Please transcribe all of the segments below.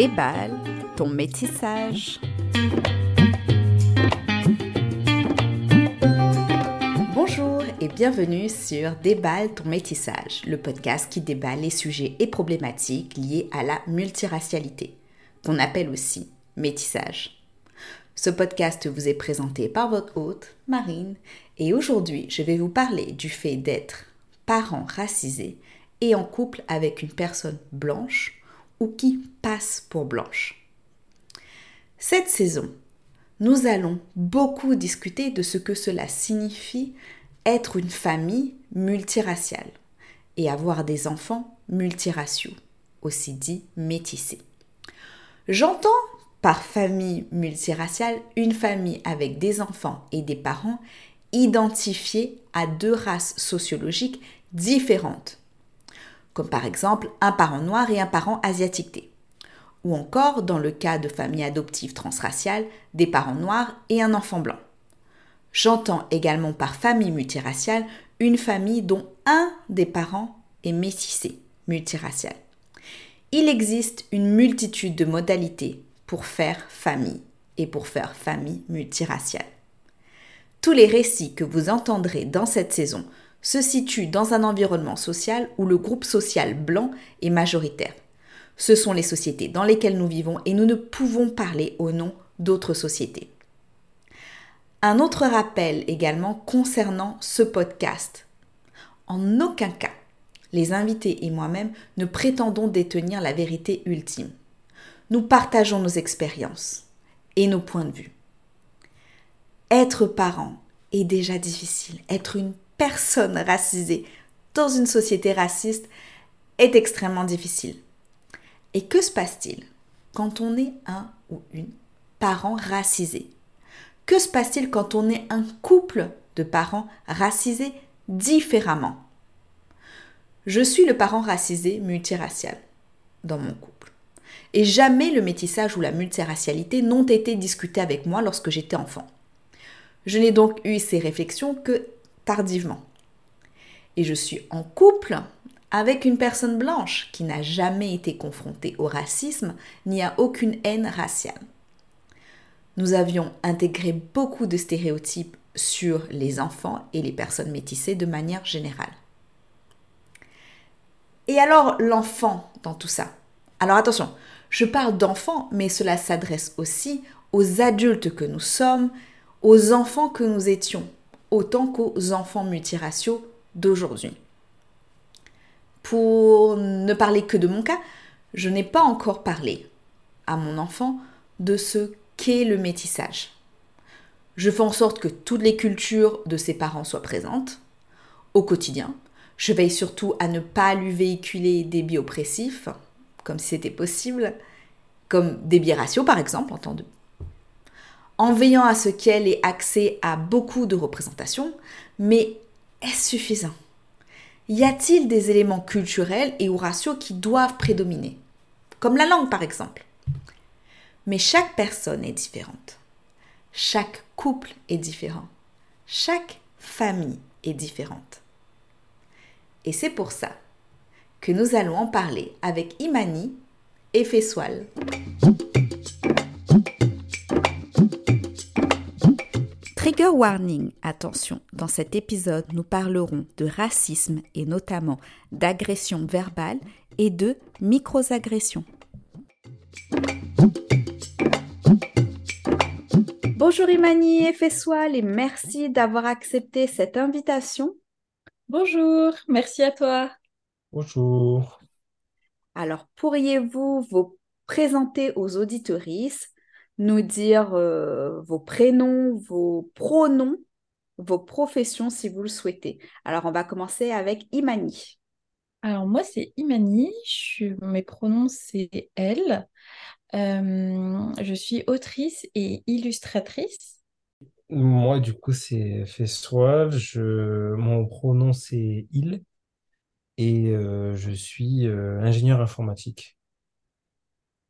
Déballe ton métissage. Bonjour et bienvenue sur Déballe ton métissage, le podcast qui déballe les sujets et problématiques liés à la multiracialité, qu'on appelle aussi métissage. Ce podcast vous est présenté par votre hôte, Marine, et aujourd'hui je vais vous parler du fait d'être parent racisé et en couple avec une personne blanche qui passe pour blanche. Cette saison, nous allons beaucoup discuter de ce que cela signifie être une famille multiraciale et avoir des enfants multiraciaux, aussi dit métissés. J'entends par famille multiraciale une famille avec des enfants et des parents identifiés à deux races sociologiques différentes comme par exemple un parent noir et un parent asiatique. Ou encore, dans le cas de familles adoptives transraciales, des parents noirs et un enfant blanc. J'entends également par famille multiraciale une famille dont un des parents est métissé, multiracial. Il existe une multitude de modalités pour faire famille et pour faire famille multiraciale. Tous les récits que vous entendrez dans cette saison se situe dans un environnement social où le groupe social blanc est majoritaire. Ce sont les sociétés dans lesquelles nous vivons et nous ne pouvons parler au nom d'autres sociétés. Un autre rappel également concernant ce podcast. En aucun cas, les invités et moi-même ne prétendons détenir la vérité ultime. Nous partageons nos expériences et nos points de vue. Être parent est déjà difficile. Être une personne racisée dans une société raciste est extrêmement difficile. Et que se passe-t-il quand on est un ou une parent racisé? Que se passe-t-il quand on est un couple de parents racisés différemment? Je suis le parent racisé multiracial dans mon couple. Et jamais le métissage ou la multiracialité n'ont été discutés avec moi lorsque j'étais enfant. Je n'ai donc eu ces réflexions que tardivement. Et je suis en couple avec une personne blanche qui n'a jamais été confrontée au racisme ni à aucune haine raciale. Nous avions intégré beaucoup de stéréotypes sur les enfants et les personnes métissées de manière générale. Et alors l'enfant dans tout ça? Alors attention, je parle d'enfants, mais cela s'adresse aussi aux adultes que nous sommes, aux enfants que nous étions, autant qu'aux enfants multiraciaux d'aujourd'hui. Pour ne parler que de mon cas, je n'ai pas encore parlé à mon enfant de ce qu'est le métissage. Je fais en sorte que toutes les cultures de ses parents soient présentes au quotidien. Je veille surtout à ne pas lui véhiculer des bioppressifs, comme si c'était possible, comme des biais par exemple, entendu en veillant à ce qu'elle ait accès à beaucoup de représentations, mais est-ce suffisant? Y a-t-il des éléments culturels et ou raciaux qui doivent prédominer? Comme la langue par exemple. Mais chaque personne est différente. Chaque couple est différent. Chaque famille est différente. Et c'est pour ça que nous allons en parler avec Imani et Fessoal. Trigger warning, attention, dans cet épisode, nous parlerons de racisme et notamment d'agression verbale et de microagressions. Bonjour Imani et Fessoal et merci d'avoir accepté cette invitation. Bonjour, merci à toi. Bonjour. Alors, pourriez-vous vous présenter aux auditorices nous dire euh, vos prénoms, vos pronoms, vos professions si vous le souhaitez. Alors, on va commencer avec Imani. Alors, moi, c'est Imani. Mes pronoms, c'est elle. Euh, je suis autrice et illustratrice. Moi, du coup, c'est Festoil. Je... Mon pronom, c'est il. Et euh, je suis ingénieur informatique.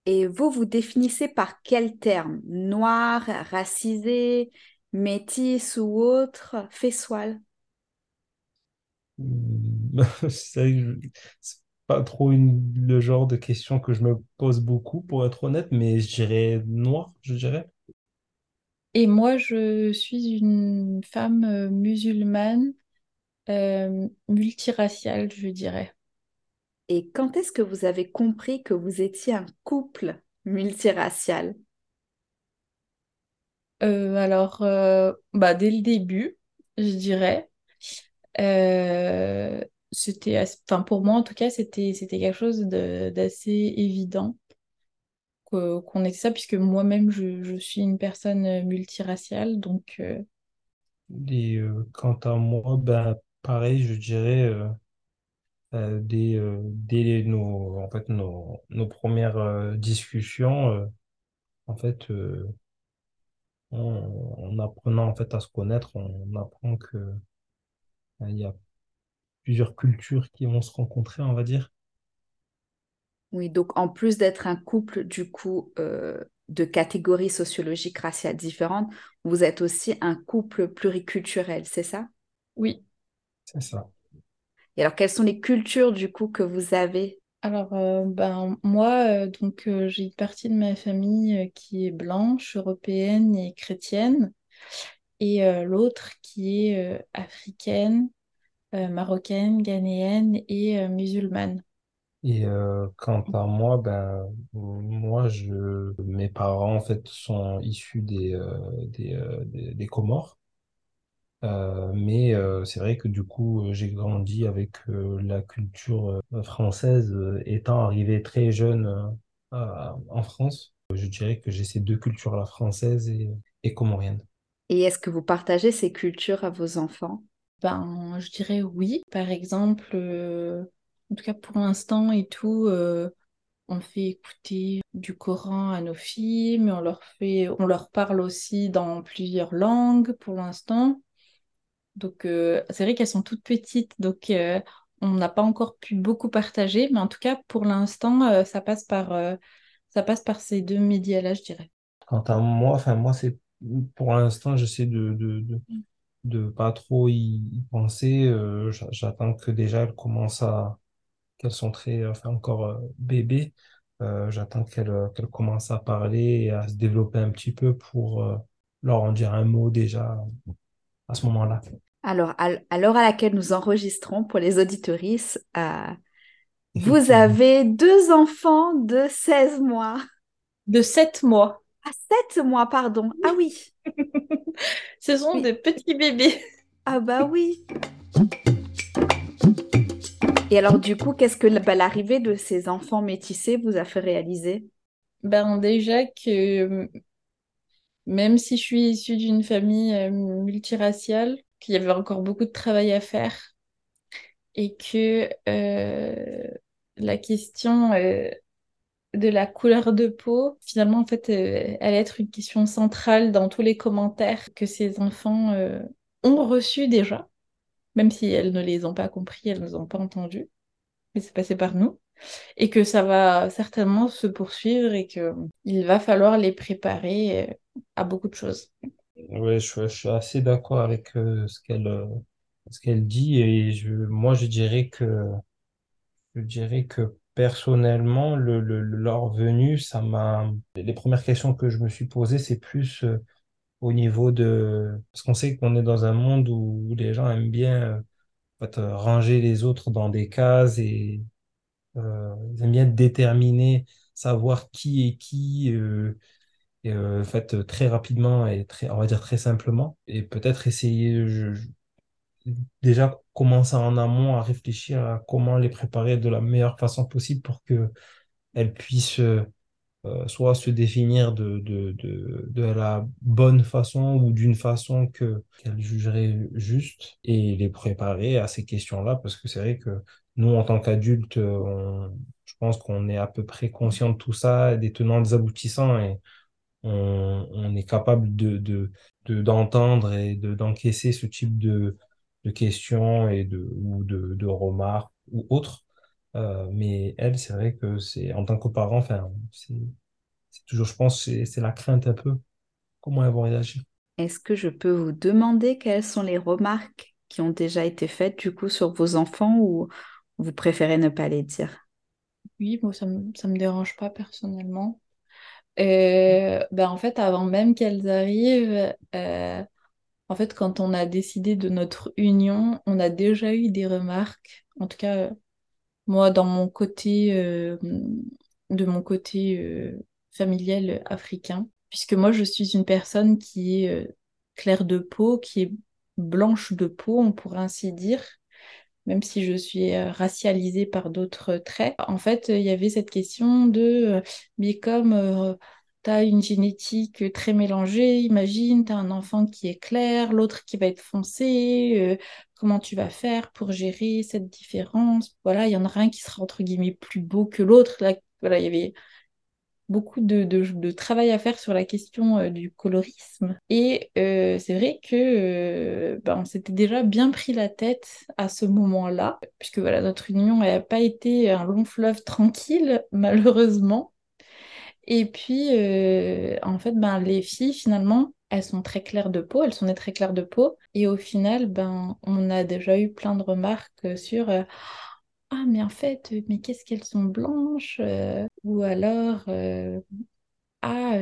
Et vous, vous définissez par quel terme? Noir, racisé, métis ou autre? Fessoal hmm, C'est pas trop une- le genre de question que je me pose beaucoup, pour être honnête, mais je dirais noir, je dirais. Et moi, je suis une femme euh, musulmane euh, multiraciale, je dirais. Et quand est-ce que vous avez compris que vous étiez un couple multiracial? Euh, alors, euh, bah, dès le début, je dirais, euh, c'était, enfin, pour moi en tout cas, c'était, c'était quelque chose d'assez évident qu'on ait ça, puisque moi-même, je, je suis une personne multiraciale, donc euh, Et euh, quant à moi, ben, pareil, je dirais, euh, euh, dès, euh, dès les- nos, en fait, nos, nos premières euh, discussions, euh, en fait, euh, en, en apprenant en fait, à se connaître, on apprend que euh, il y a plusieurs cultures qui vont se rencontrer, on va dire. Oui, donc en plus d'être un couple du coup euh, de catégories sociologiques raciales différentes, vous êtes aussi un couple pluriculturel, c'est ça? oui. C'est ça. Et alors, quelles sont les cultures du coup que vous avez? Alors, euh, ben, moi, euh, donc, euh, j'ai une partie de ma famille euh, qui est blanche, européenne et chrétienne, et euh, l'autre qui est euh, africaine, euh, marocaine, ghanéenne et euh, musulmane. Et euh, quant à moi, ben, moi, je, mes parents, en fait, sont issus des, euh, des, euh, des, des Comores. Euh, mais euh, c'est vrai que du coup, euh, j'ai grandi avec euh, la culture française, euh, étant arrivé très jeune euh, à- en France. Je dirais que j'ai ces deux cultures, la française et, et comorienne. Et est-ce que vous partagez ces cultures à vos enfants? Ben, je dirais oui. Par exemple, euh, en tout cas pour l'instant et tout, euh, on fait écouter du Coran à nos filles, mais on leur fait, on leur parle aussi dans plusieurs langues pour l'instant. Donc, euh, c'est vrai qu'elles sont toutes petites, donc euh, on n'a pas encore pu beaucoup partager, mais en tout cas, pour l'instant, euh, ça passe par, ça passe par ces deux médias-là, je dirais. Quant à moi, enfin, moi, c'est, pour l'instant, j'essaie de, de, de, de pas trop y, penser. J'a- j'attends que déjà elles commencent à, qu'elles sont très, enfin, encore bébés. J'attends qu'elles commencent à parler et à se développer un petit peu pour leur en dire un mot déjà à ce moment-là. Alors, à, l'heure à laquelle nous enregistrons pour les auditorices, euh, vous avez deux enfants de 16 mois. De sept mois. Ah, 7 mois, pardon. Ah oui. Ce sont Oui. des petits bébés. Ah bah oui. Et alors, du coup, qu'est-ce que bah, l'arrivée de ces enfants métissés vous a fait réaliser? Ben déjà que euh, même si je suis issue d'une famille euh, multiraciale, qu'il y avait encore beaucoup de travail à faire et que euh, la question euh, de la couleur de peau, finalement, en fait, euh, allait être une question centrale dans tous les commentaires que ces enfants euh, ont reçus déjà, même si elles ne les ont pas compris, elles ne les ont pas entendus, mais c'est passé par nous. et que ça va certainement se poursuivre et que il va falloir les préparer à beaucoup de choses. Ouais, je, suis assez d'accord avec euh, ce qu'elle euh, ce qu'elle dit et je, moi je dirais que je dirais que personnellement le, le, le- leur venue ça m'a les premières questions que je me suis posées c'est plus euh, au niveau de parce qu'on sait qu'on est dans un monde où les gens aiment bien ranger les autres dans des cases et ils aiment bien déterminer savoir qui est qui et, euh, en fait très rapidement et très on va dire très simplement. Et peut-être essayer je- je- déjà commencer en amont à réfléchir à comment les préparer de la meilleure façon possible pour que elles puissent euh, euh, soit se définir de, de, de, de la bonne façon ou d'une façon que qu'elles jugeraient juste et les préparer à ces questions-là. Parce que c'est vrai que nous en tant qu'adultes euh, on- je pense qu'on est à peu près conscient de tout ça des tenants des aboutissants et on, on est capable de, de, de- d'entendre et de, d'encaisser ce type de, de questions et de, ou de, de remarques ou autres. Euh, mais elle, c'est vrai que c'est, en tant que parent, enfin, c'est, toujours, je pense, c'est, la crainte un peu. Comment elles vont réagir? Est-ce que je peux vous demander quelles sont les remarques qui ont déjà été faites du coup sur vos enfants ou, vous préférez ne pas les dire? Oui, moi, ça me, me dérange pas personnellement. Euh, ben, en fait, avant même qu'elles arrivent, euh, en fait, quand on a décidé de notre union, on a déjà eu des remarques. En tout cas, moi, dans mon côté, euh, de mon côté familial africain, puisque moi, je suis une personne qui est claire de peau, qui est blanche de peau, on pourrait ainsi dire même si je suis euh, racialisée par d'autres traits. En fait, il y avait cette question de, euh, mais comme euh, tu as une génétique très mélangée, imagine, tu as un enfant qui est clair, l'autre qui va être foncé, comment tu vas faire pour gérer cette différence? Voilà, il y en aura un qui sera entre guillemets plus beau que l'autre. Là, voilà, il y avait beaucoup de, travail à faire sur la question euh, du colorisme. Et euh, c'est vrai que euh, ben, on s'était déjà bien pris la tête à ce moment-là, puisque voilà, notre union n'a pas été un long fleuve tranquille, malheureusement. Et puis, en fait, ben, les filles, finalement, elles sont très claires de peau, elles sont nées très claires de peau. Et au final, ben, on a déjà eu plein de remarques sur ah, mais en fait, euh, mais qu'est-ce qu'elles sont blanches euh, Ou alors, euh, ah,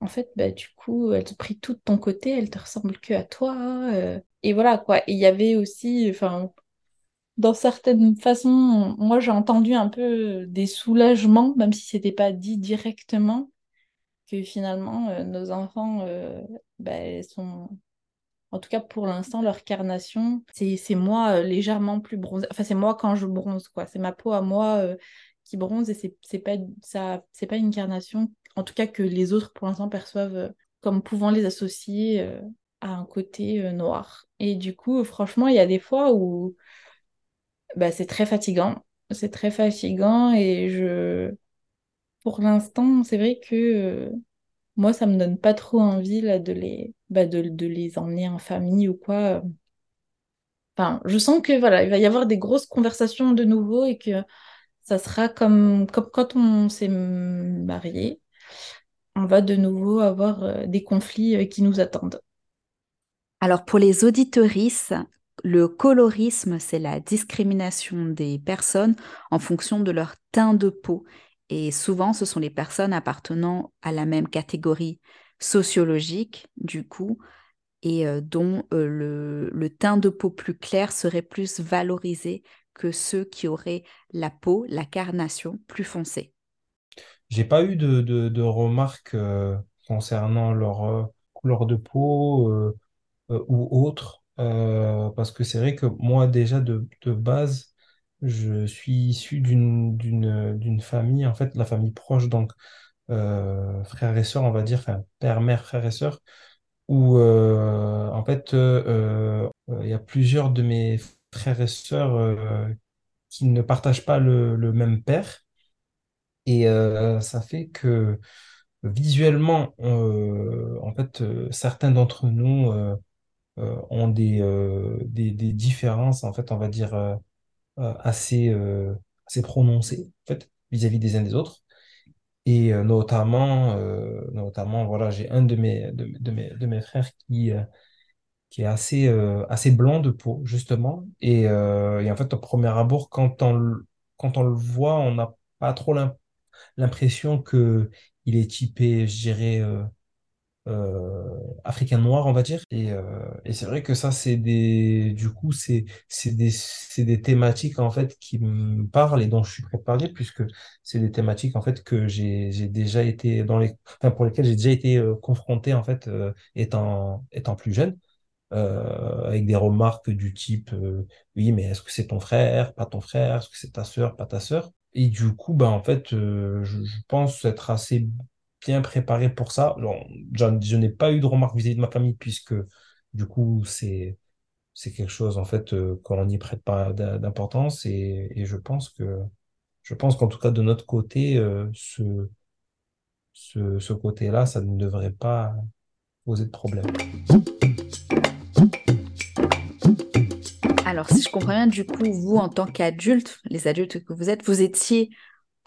en fait, bah, du coup, elles ont pris tout de ton côté, elles te ressemblent que à toi. Et voilà, quoi. Il y avait aussi, enfin, dans certaines façons, moi, j'ai entendu un peu des soulagements, même si c'était pas dit directement, que finalement, nos enfants, bah, sont en tout cas, pour l'instant, leur carnation, c'est moi euh, légèrement plus bronzée. Enfin, c'est moi quand je bronze, quoi. C'est ma peau à moi euh, qui bronze et c'est pas, ça, pas une carnation, en tout cas, que les autres, pour l'instant, perçoivent euh, comme pouvant les associer à un côté noir. Et du coup, franchement, il y a des fois où bah, c'est très fatigant. C'est très fatigant et je... Pour l'instant, c'est vrai que moi, ça me donne pas trop envie là, de, les, bah, de, les emmener en famille ou quoi. Enfin, je sens que voilà, il va y avoir des grosses conversations de nouveau et que ça sera comme, comme quand on s'est marié. On va de nouveau avoir euh, des conflits euh, qui nous attendent. Alors pour les auditorices, le colorisme, c'est la discrimination des personnes en fonction de leur teint de peau. Et souvent, ce sont les personnes appartenant à la même catégorie sociologique, du coup, et euh, dont euh, le, teint de peau plus clair serait plus valorisé que ceux qui auraient la peau, la carnation plus foncée. J'ai pas eu de, remarques euh, concernant leur couleur de peau ou autre, parce que c'est vrai que moi déjà de, de base, je suis issu d'une famille, en fait, la famille proche, donc euh, frères et sœurs, on va dire, père, mère, frères et sœurs, où euh, en fait, euh, il y a plusieurs de mes frères et sœurs qui ne partagent pas le, même père. Et ça fait que visuellement, en fait, certains d'entre nous ont des, des, différences, en fait, on va dire euh, assez, euh, assez prononcé en fait, vis-à-vis des uns des autres. Et euh, notamment, notamment voilà, j'ai un de mes, de, de, mes, de mes frères qui, qui est assez, assez blanc de peau, justement. Et, et, en fait, au premier abord, quand on, quand on le voit, on n'a pas trop l'impression que il est typé, je dirais, euh, africain noir, on va dire. Et, euh, et c'est vrai que ça, c'est des, du coup, c'est, des, des thématiques, en fait, qui me parlent et dont je suis prêt à parler, puisque c'est des thématiques, en fait, que j'ai, déjà été dans les, enfin, pour lesquelles j'ai déjà été euh, confronté, en fait, étant, étant plus jeune. avec des remarques du type oui mais est-ce que c'est ton frère? Pas ton frère est-ce que c'est ta sœur? Pas ta sœur et du coup bah en fait je, je pense être assez bien préparé pour ça. je n'ai pas eu de remarques vis-à-vis de ma famille puisque du coup, c'est c'est quelque chose en fait euh, qu'on n'y prête pas d'importance et, je pense que je pense qu'en tout cas de notre côté euh, ce, ce, côté-là ça ne devrait pas poser de problème. Alors si je comprends bien du coup vous en tant qu'adulte, les adultes que vous êtes, vous étiez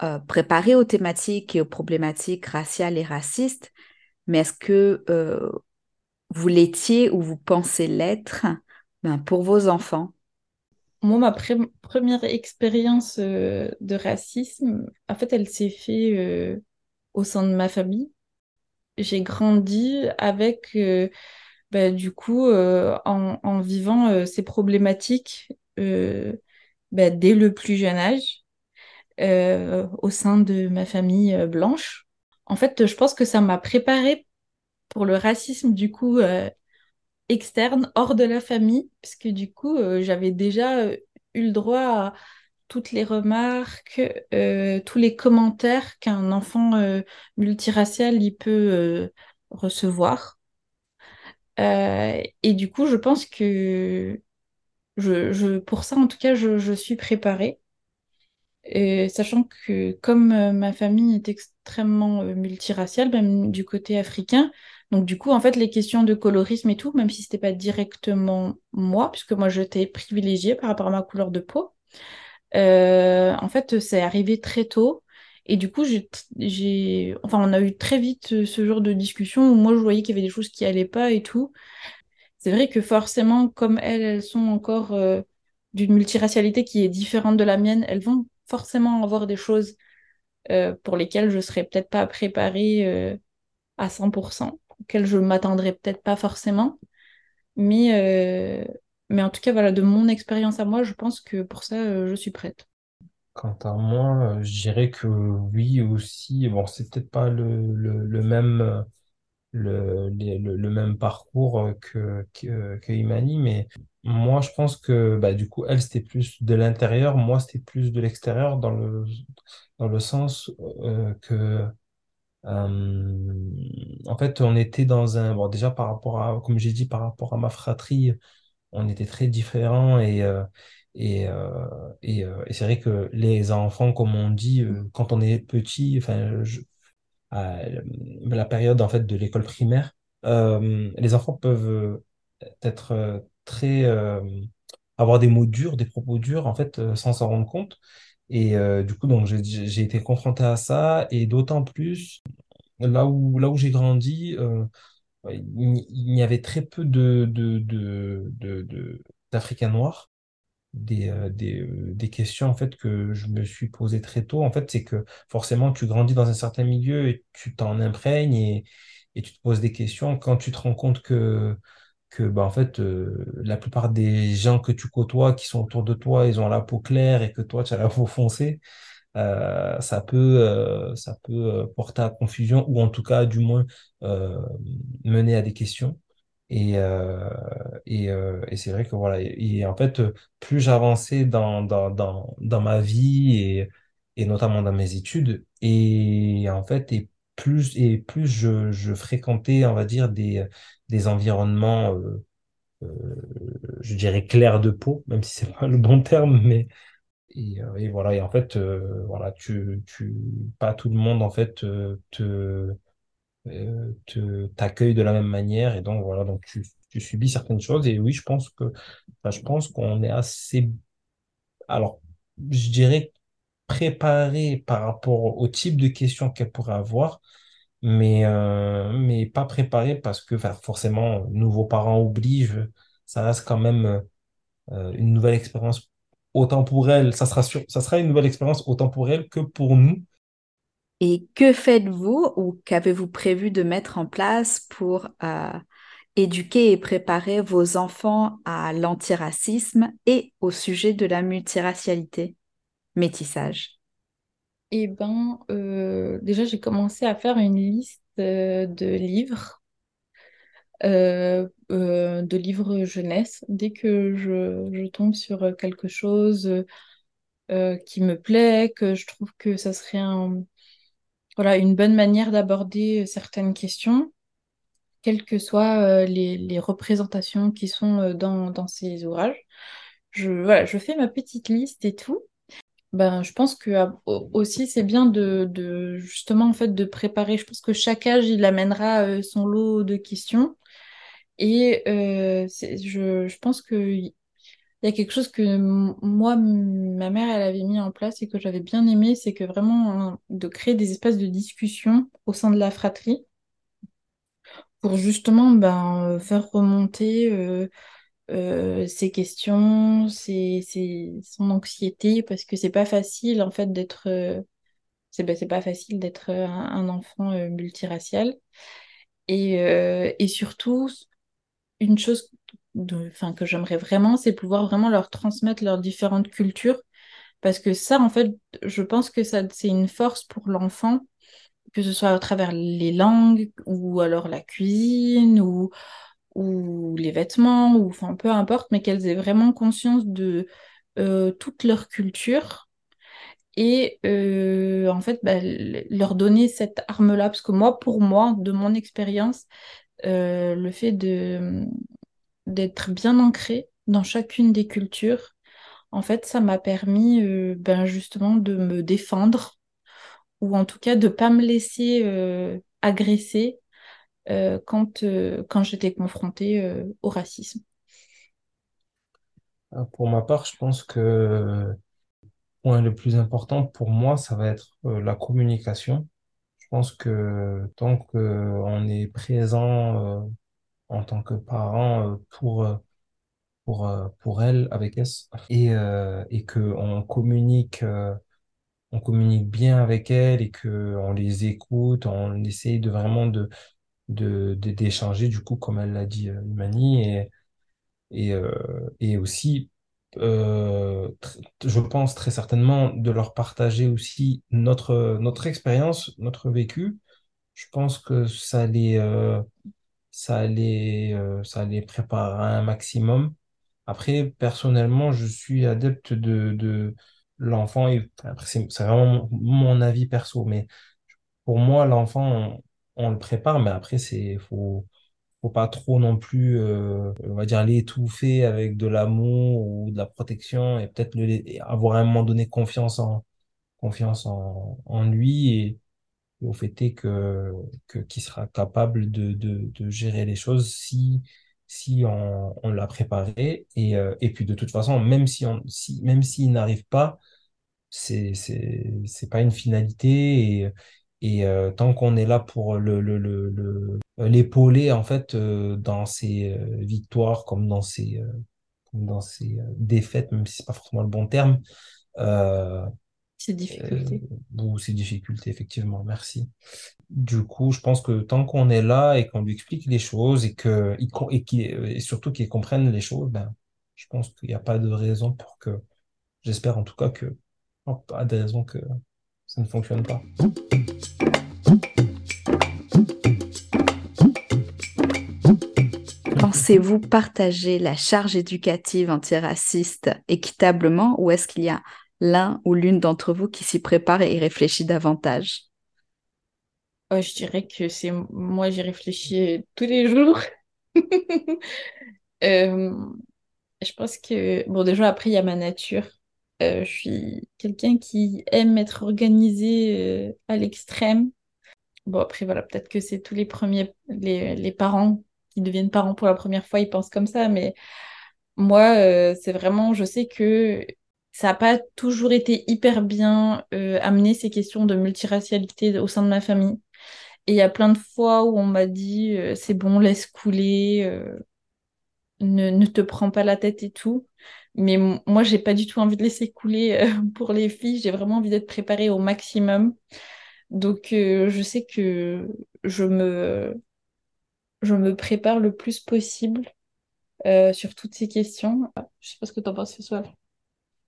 euh, préparé aux thématiques et aux problématiques raciales et racistes, mais est-ce que euh, vous l'étiez ou vous pensez l'être ben, pour vos enfants? Moi, ma première expérience euh, de racisme, en fait, elle s'est faite au sein de ma famille. J'ai grandi avec, bah, du coup, en, vivant ces problématiques bah, dès le plus jeune âge au sein de ma famille blanche. En fait, je pense que ça m'a préparée pour le racisme, du coup, externe, hors de la famille, puisque du coup, euh, j'avais déjà euh, eu le droit à toutes les remarques, euh, tous les commentaires qu'un enfant multiracial il peut recevoir. et du coup, je pense que pour ça, en tout cas, je, je suis préparée. Et sachant que comme euh, ma famille est extrêmement euh, multiraciale, même du côté africain, donc du coup, en fait, les questions de colorisme et tout, même si c'était pas directement moi, puisque moi j'étais privilégiée par rapport à ma couleur de peau, euh, en fait, c'est arrivé très tôt. Et du coup, j'ai, enfin, on a eu très vite ce genre de discussion où moi je voyais qu'il y avait des choses qui allaient pas et tout. C'est vrai que forcément, comme elles, elles sont encore d'une multiracialité qui est différente de la mienne, elles vont forcément avoir des choses euh, pour lesquelles je serais peut-être pas préparée euh, à 100%, auxquelles je m'attendrais peut-être pas forcément. Mais, euh, mais en tout cas, voilà, de mon expérience à moi, je pense que pour ça, je suis prête. Quant à moi, je dirais que oui aussi. Bon, c'est peut-être pas le, le, même le, le, même parcours que, que, que Imani, mais moi, je pense que bah, du coup, elle, c'était plus de l'intérieur, moi, c'était plus de l'extérieur, dans le, dans le sens euh, que, euh, en fait, on était dans un... Bon, déjà, par rapport à, comme j'ai dit, par rapport à ma fratrie, on était très différents et... Euh, et, et, et c'est vrai que les enfants, comme on dit, quand on est petit, enfin, je, à la période en fait de l'école primaire, les enfants peuvent être très euh, avoir des mots durs, des propos durs en fait euh, sans s'en rendre compte. Et euh, du coup donc j'ai été confronté à ça et d'autant plus là où là où j'ai grandi il y avait très peu de, de, de, de, d'Africains noirs. Des, des, des, questions en fait que je me suis posé très tôt en fait c'est que forcément tu grandis dans un certain milieu et tu t'en imprègnes et, tu te poses des questions quand tu te rends compte que que bah, euh, la plupart des gens que tu côtoies, qui sont autour de toi, ils ont la peau claire et que toi, tu as la peau foncée, euh, ça peut, euh, ça peut porter à confusion ou en tout cas, du moins, mener à des questions. Et, et, et c'est vrai que voilà, et, en fait, plus j'avançais dans, dans, dans, dans ma vie et, et notamment dans mes études, et en fait, et plus et plus je, je fréquentais, on va dire, des, des environnements, euh, euh, je dirais clairs de peau, même si c'est pas le bon terme, mais et, euh, et, voilà. Et en fait, voilà, tu, tu, pas tout le monde en fait te te t'accueille de la même manière et donc voilà donc tu, subis certaines choses et oui je pense que je pense qu'on est assez alors je dirais préparé par rapport au type de questions qu'elle pourrait avoir, mais, euh, mais pas préparé parce que forcément, nouveaux parents obligent, ça reste quand même euh, une nouvelle expérience autant pour elle, ça sera ça sera une nouvelle expérience autant pour elle que pour nous. Et que faites-vous ou qu'avez-vous prévu de mettre en place pour euh, éduquer et préparer vos enfants à l'antiracisme et au sujet de la multiracialité? Métissage Eh ben, euh, déjà, j'ai commencé à faire une liste euh, de livres, de livres jeunesse. Dès que je, tombe sur quelque chose qui me plaît, que je trouve que ça serait un, voilà, une bonne manière d'aborder certaines questions, quelles que soient les, représentations qui sont dans, dans ces ouvrages. Je, voilà, je fais ma petite liste et tout. Ben, je pense que ah, aussi c'est bien de, justement en fait de préparer. Je pense que chaque âge il amènera euh, son lot de questions et euh, je, je, pense que il y a quelque chose que moi ma mère elle avait mis en place et que j'avais bien aimé, c'est que vraiment hein, de créer des espaces de discussion au sein de la fratrie pour justement ben, faire remonter euh, euh, ses questions, ses, ses- son anxiété, parce que c'est pas facile en fait d'être euh, c'est ben, pas facile d'être euh, un, un enfant euh, multiracial. Et, euh, et surtout, une chose que j'aimerais vraiment, c'est pouvoir vraiment leur transmettre leurs différentes cultures. Parce que ça, en fait, je pense que ça, c'est une force pour l'enfant, que ce soit à travers les langues, ou alors la cuisine, ou, ou les vêtements, ou enfin peu importe, mais qu'elles aient vraiment conscience de euh, toute leur culture et euh, en fait bah, leur donner cette arme-là parce que moi pour moi de mon expérience euh, le fait de d'être bien ancré dans chacune des cultures en fait ça m'a permis euh, ben justement de me défendre ou en tout cas de pas me laisser euh, agresser euh, quand quand j'étais confrontée au racisme Pour ma part, je pense que le point le plus important pour moi, ça va être la communication. Je pense que tant qu'on est présent en tant que parent euh, pour, euh, pour, euh, pour elle, avec elle, et, et qu'on communique, on communique bien avec elle et qu'on les écoute, on essaye de vraiment de, de, de- d'échanger, du coup, comme elle l'a dit, Imani, et, et, et aussi, je pense très certainement de leur partager aussi notre, notre expérience, notre vécu. Je pense que ça les, ça les, euh, ça les prépare un maximum. Après, personnellement, je suis adepte de, de l'enfant et après, c'est vraiment mon, avis perso, mais pour moi, l'enfant, on, on le prépare, mais après, c'est, faut, faut pas trop non plus, euh, on va dire, l'étouffer avec de l'amour ou de la protection et peut-être avoir à un moment donné confiance en, confiance en, en lui et, et au fait que, qu'il sera capable de, de, gérer les choses si, si on, l'a préparé. Et, euh, et puis de toute façon, même si on, si, même s'il n'arrive pas, c'est c'est pas une finalité. Et et euh, tant qu'on est là pour le le le le- l'épauler en fait euh, dans ses victoires comme dans ses dans ses défaites même si c'est pas forcément le bon terme euh, ces euh, difficultés ou ses difficultés effectivement. Merci. Du coup je pense que tant qu'on est là et qu'on lui explique les choses et que et, et surtout qu'il comprenne les choses ben je pense qu'il n'y a pas de raison pour que j'espère en tout cas que oh, pas de raison que ça ne fonctionne pas. Pensez-vous partager la charge éducative antiraciste équitablement ou est-ce qu'il y a l'un ou l'une d'entre vous qui s'y prépare et y réfléchit davantage? Ouais, je dirais que c'est moi j'y réfléchis tous les jours Euh, Je pense que, bon, déjà, après, il y a ma nature. Euh, je suis quelqu'un qui aime être organisé euh, à l'extrême. Bon, après, voilà, peut-être que c'est tous les premiers, les, les parents qui deviennent parents pour la première fois, ils pensent comme ça, mais moi, euh, c'est vraiment, je sais que ça n'a pas toujours été hyper bien euh, amené ces questions de multiracialité au sein de ma famille. Et il y a plein de fois où on m'a dit, euh, c'est bon, laisse couler. euh, ne, ne te prends pas la tête et tout. Mais moi, j'ai pas du tout envie de laisser couler euh, pour les filles. J'ai vraiment envie d'être préparée au maximum. Donc, je sais que je me, je me prépare le plus possible sur toutes ces questions. Je sais pas ce que tu en penses, Fessoual.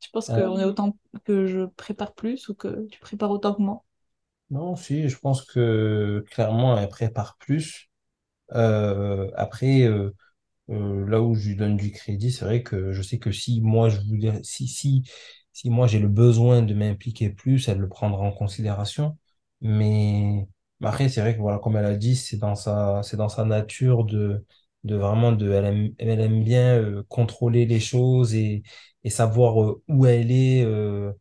Je pense Euh, qu'on est autant que je prépare plus ou que tu prépares autant que moi? non, si, je pense que clairement, elle prépare plus. Euh, après, euh, là où je lui donne du crédit, c'est vrai que je sais que si moi je voulais, si, si, si moi j'ai le besoin de m'impliquer plus, elle le prendra en considération. Mais, mais après, c'est vrai que voilà, comme elle a dit, c'est dans sa, c'est dans sa nature de, de vraiment de, elle aime, elle aime bien euh, contrôler les choses et, et savoir euh, où elle est. euh,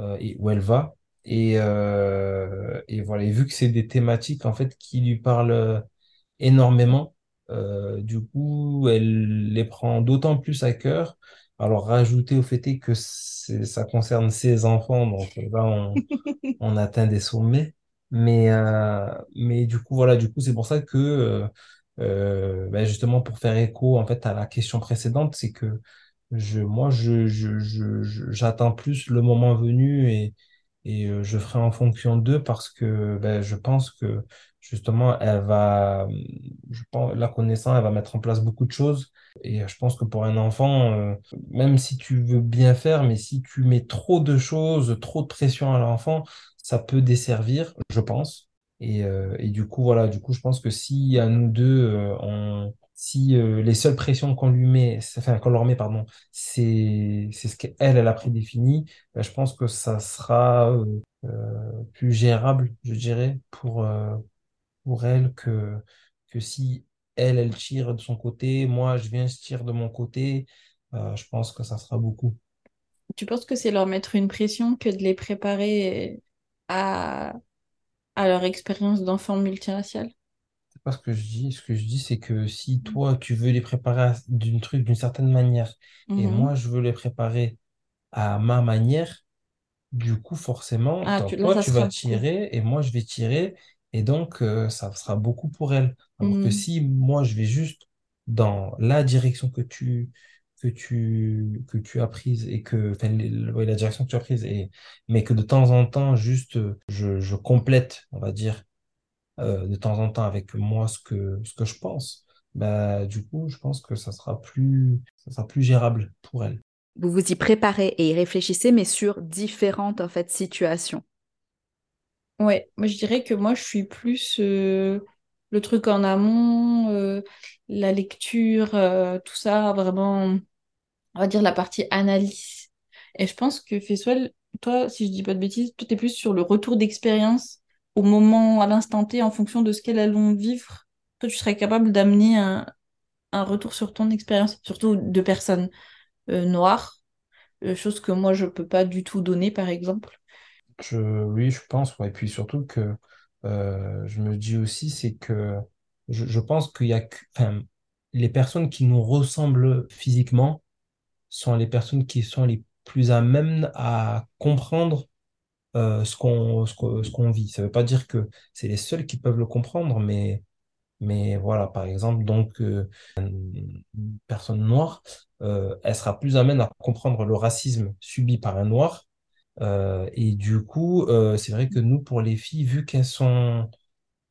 euh, et où elle va. Et, euh, et voilà, et vu que c'est des thématiques en fait qui lui parlent énormément, euh, du coup, elle les prend d'autant plus à cœur. Alors, rajouter au fait est que ça concerne ses enfants, donc là, on, on atteint des sommets. Mais, euh, mais du coup, voilà, du coup, c'est pour ça que euh, euh, ben justement pour faire écho en fait à la question précédente, c'est que je, moi, je, j'attends plus le moment venu et, euh, je ferai en fonction d'eux parce que ben, je pense que justement, elle va, je pense, la connaissant, elle va mettre en place beaucoup de choses. Et je pense que pour un enfant, euh, même si tu veux bien faire, mais si tu mets trop de choses, trop de pression à l'enfant, ça peut desservir, je pense. Et, euh, et du coup, voilà, du coup, je pense que si à nous deux, euh, si euh, les seules pressions qu'on lui met, enfin qu'on leur met, pardon, c'est ce qu'elle, elle a prédéfini, ben, je pense que ça sera plus gérable, je dirais, pour, pour elle que, que si elle, elle tire de son côté, moi, je viens, je tire de mon côté, euh, je pense que ça sera beaucoup. Tu penses que c'est leur mettre une pression que de les préparer à, à leur expérience d'enfant multiracial? C'est pas ce que je dis. Ce que je dis, c'est que si toi, tu veux les préparer d'une truc d'une certaine manière, et Mhm. moi, je veux les préparer à ma manière, du coup, forcément, Ah, toi, tu, toi, tu vas tirer et moi, je vais tirer, et donc, euh, ça sera beaucoup pour elle. Alors que Mhm. si moi, je vais juste dans la direction que tu, que tu, que tu as prise et que, enfin, les- ouais, la direction que tu as prise, et, mais que de temps en temps, juste, je, je complète, on va dire euh, de temps en temps avec moi ce que, ce que je pense, bah, du coup, je pense que ça sera plus, ça sera plus gérable pour elle. Vous vous y préparez et y réfléchissez, mais sur différentes en fait situations. Ouais, moi je dirais que moi je suis plus euh, le truc en amont, euh, la lecture, euh, tout ça, vraiment, on va dire la partie analyse. Et je pense que Feswell, toi, si je dis pas de bêtises, toi t'es plus sur le retour d'expérience au moment, à l'instant T, en fonction de ce qu'elles allont vivre. Toi, tu serais capable d'amener un, un retour sur ton expérience, surtout de personnes euh, noires, euh, chose que moi je peux pas du tout donner, par exemple. Je, oui, je pense. Et puis surtout que euh, je me dis aussi, c'est que je, je pense qu'il y a que, les personnes qui nous ressemblent physiquement sont les personnes qui sont les plus à même à comprendre euh, ce qu'on ce qu'on ce qu'on vit. Ça veut pas dire que c'est les seuls qui peuvent le comprendre, mais Mais voilà, par exemple, donc, euh, une personne noire, euh, elle sera plus amène à comprendre le racisme subi par un noir. Et du coup, c'est vrai que nous, pour les filles, vu qu'elles sont,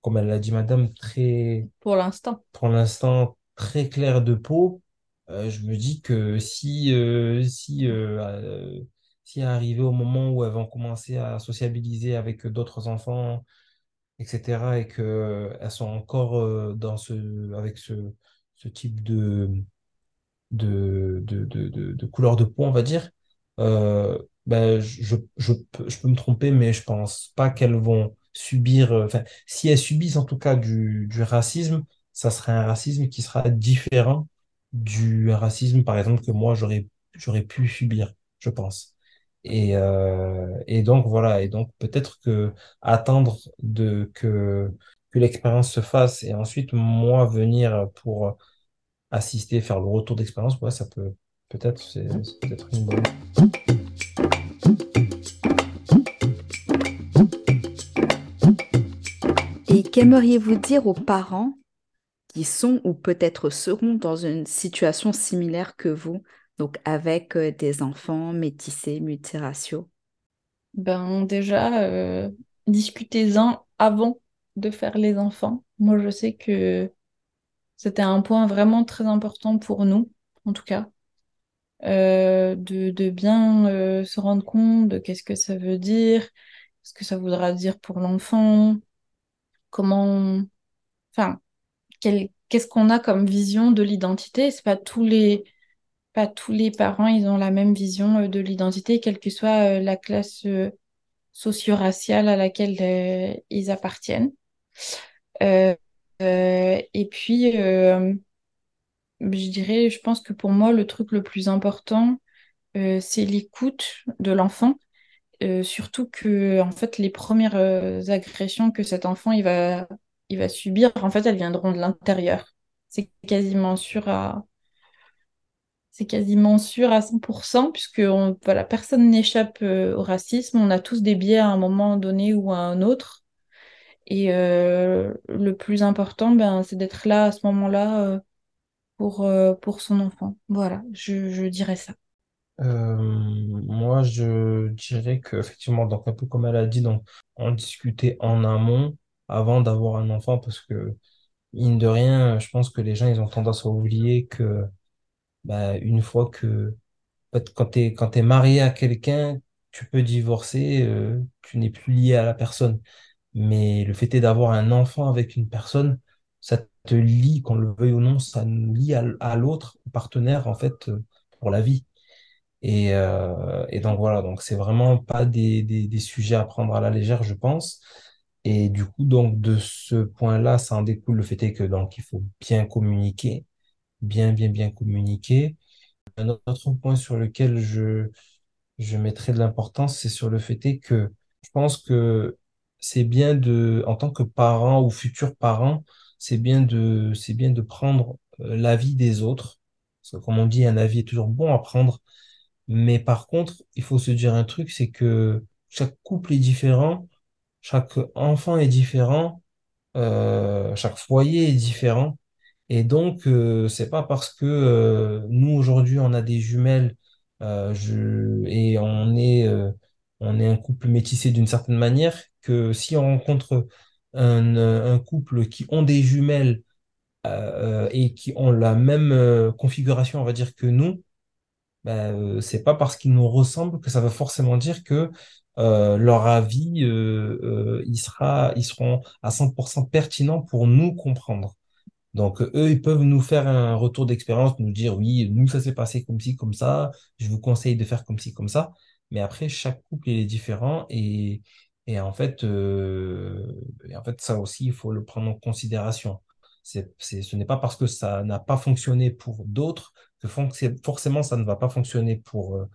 comme elle l'a dit, madame, très, Pour l'instant. pour l'instant, très claires de peau, je me dis que si, euh, si, euh, euh, si arrivé au moment où elles vont commencer à sociabiliser avec d'autres enfants, etc., et que elles sont encore euh, dans ce, avec ce, ce type de, de, de, de, couleur de peau, on va dire, euh, ben, je, je, je peux me tromper, mais je pense pas qu'elles vont subir, euh, enfin, si elles subissent en tout cas du, du racisme, ça serait un racisme qui sera différent du racisme, par exemple, que moi, j'aurais, j'aurais pu subir, je pense. Et, euh, et donc, voilà, et donc peut-être que attendre de, que, que l'expérience se fasse et ensuite, moi, venir pour assister, faire le retour d'expérience, ouais, ça peut peut-être, c'est peut-être une bonne. Et qu'aimeriez-vous dire aux parents qui sont ou peut-être seront dans une situation similaire que vous, donc avec euh, des enfants métissés, multiraciaux? Ben déjà, euh, discutez-en avant de faire les enfants. Moi, je sais que c'était un point vraiment très important pour nous, en tout cas, euh, de, de bien se rendre compte de qu'est-ce que ça veut dire, ce que ça voudra dire pour l'enfant, comment, enfin, qu'est-ce qu'on a comme vision de l'identité? C'est pas tous les, pas tous les parents, ils ont la même vision euh, de l'identité, quelle que soit euh, la classe euh, socio-raciale à laquelle ils appartiennent. Et puis, je dirais, je pense que pour moi, le truc le plus important, c'est l'écoute de l'enfant. Surtout que, en fait, les premières agressions que cet enfant il va, il va subir, en fait, elles viendront de l'intérieur. C'est quasiment sûr à, c'est quasiment sûr à 100%, puisque on, voilà, personne n'échappe euh, au racisme. On a tous des biais à un moment donné ou à un autre. Et le plus important, ben, c'est d'être là à ce moment-là pour, pour son enfant. Voilà, je, je dirais ça. moi, je dirais que effectivement, donc un peu comme elle a dit, donc en discuter en amont avant d'avoir un enfant, parce que mine de rien, je pense que les gens ils ont tendance à oublier que bah, une fois que quand t'es quand t'es marié à quelqu'un, tu peux divorcer, euh, tu n'es plus lié à la personne. Mais le fait est d'avoir un enfant avec une personne, ça te lie, qu'on le veuille ou non, ça nous lie à, l'autre, au partenaire, en fait, euh, pour la vie. Et, euh, et donc voilà, donc c'est vraiment pas des, des sujets à prendre à la légère, je pense. Et du coup, donc de ce point-là, ça en découle le fait est que donc il faut bien communiquer, bien, bien, bien communiquer. Un autre point sur lequel je, je mettrai de l'importance, c'est sur le fait que je pense que c'est bien de, en tant que parent ou futur parent, c'est bien de, c'est bien de prendre euh, l'avis des autres. Comme on dit, un avis est toujours bon à prendre. Mais par contre, il faut se dire un truc, c'est que chaque couple est différent, chaque enfant est différent, euh, chaque foyer est différent. Et donc, euh, c'est pas parce que euh, nous aujourd'hui on a des jumelles euh, et on est on est un couple métissé d'une certaine manière que si on rencontre un, couple qui ont des jumelles et qui ont la même configuration, on va dire que nous, ben, c'est pas parce qu'ils nous ressemblent que ça veut forcément dire que leur avis il sera ils seront à 100% pertinents pour nous comprendre. Donc, eux, ils peuvent nous faire un retour d'expérience, nous dire, oui, nous, ça s'est passé comme ci, comme ça, je vous conseille de faire comme ci, comme ça. Mais après, chaque couple, il est différent et, et en fait, euh, en fait, ça aussi, il faut le prendre en considération. C'est, c'est, ce n'est pas parce que ça n'a pas fonctionné pour d'autres que forcément ça ne va pas fonctionner pour, euh,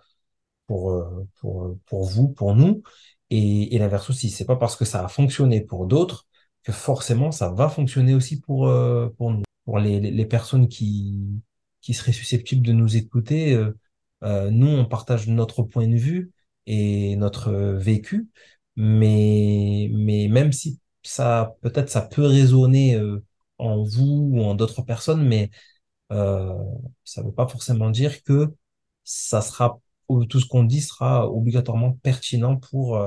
pour, euh, pour, pour vous, pour nous. Et, et l'inverse aussi, c'est pas parce que ça a fonctionné pour d'autres que forcément ça va fonctionner aussi pour, euh, pour nous. Pour les, les, personnes qui, qui seraient susceptibles de nous écouter, euh, euh, nous, on partage notre point de vue et notre vécu, mais, mais même si ça, peut-être ça peut résonner en vous ou en d'autres personnes, mais ça ne veut pas forcément dire que ça sera, tout ce qu'on dit sera obligatoirement pertinent pour,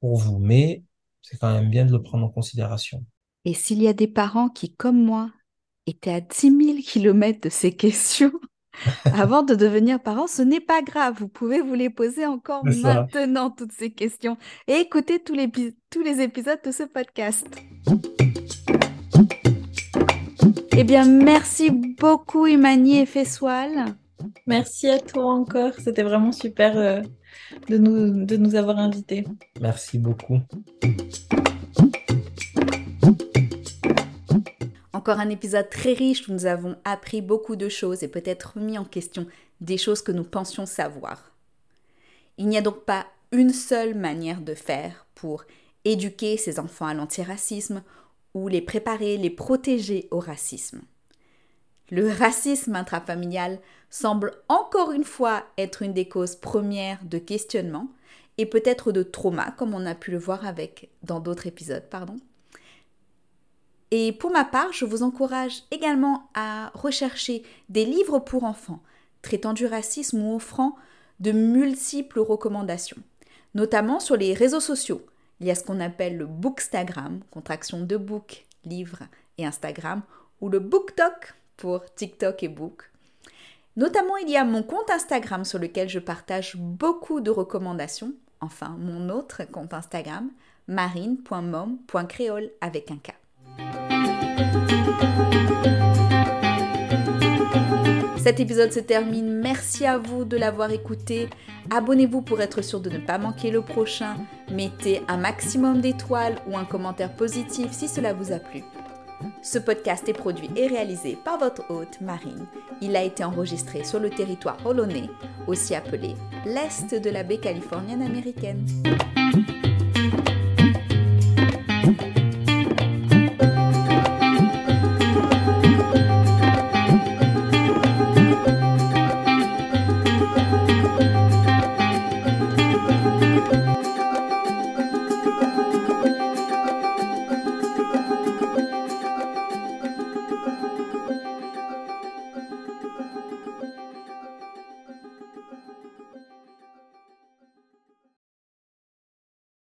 pour vous. Mais c'est quand même bien de le prendre en considération. Et s'il y a des parents qui, comme moi, étaient à 10 000 kilomètres de ces questions avant de devenir parents, ce n'est pas grave. Vous pouvez vous les poser encore maintenant, toutes ces questions, et écouter tous les, tous les épisodes de ce podcast. Eh bien, merci beaucoup, Imani et Fessoal. Merci à toi encore. C'était vraiment super euh, de, nous, de nous avoir invités. Merci beaucoup. Encore un épisode très riche où nous avons appris beaucoup de choses et peut-être remis en question des choses que nous pensions savoir. Il n'y a donc pas une seule manière de faire pour éduquer ces enfants à l'antiracisme ou les préparer, les protéger au racisme. Le racisme intrafamilial semble encore une fois être une des causes premières de questionnement et peut-être de trauma, comme on a pu le voir avec dans d'autres épisodes, pardon. Et pour ma part, je vous encourage également à rechercher des livres pour enfants traitant du racisme ou offrant de multiples recommandations, notamment sur les réseaux sociaux. Il y a ce qu'on appelle le Bookstagram, contraction de book, livre et Instagram, ou le BookTok pour TikTok et Book, Notamment, il y a mon compte Instagram sur lequel je partage beaucoup de recommandations. Enfin, mon autre compte Instagram, marine.mom.créole avec un K. Cet épisode se termine. Merci à vous de l'avoir écouté. Abonnez-vous pour être sûr de ne pas manquer le prochain. Mettez un maximum d'étoiles ou un commentaire positif si cela vous a plu. Ce podcast est produit et réalisé par votre hôte Marine. Il a été enregistré sur le territoire hollandais, aussi appelé l'Est de la baie californienne américaine.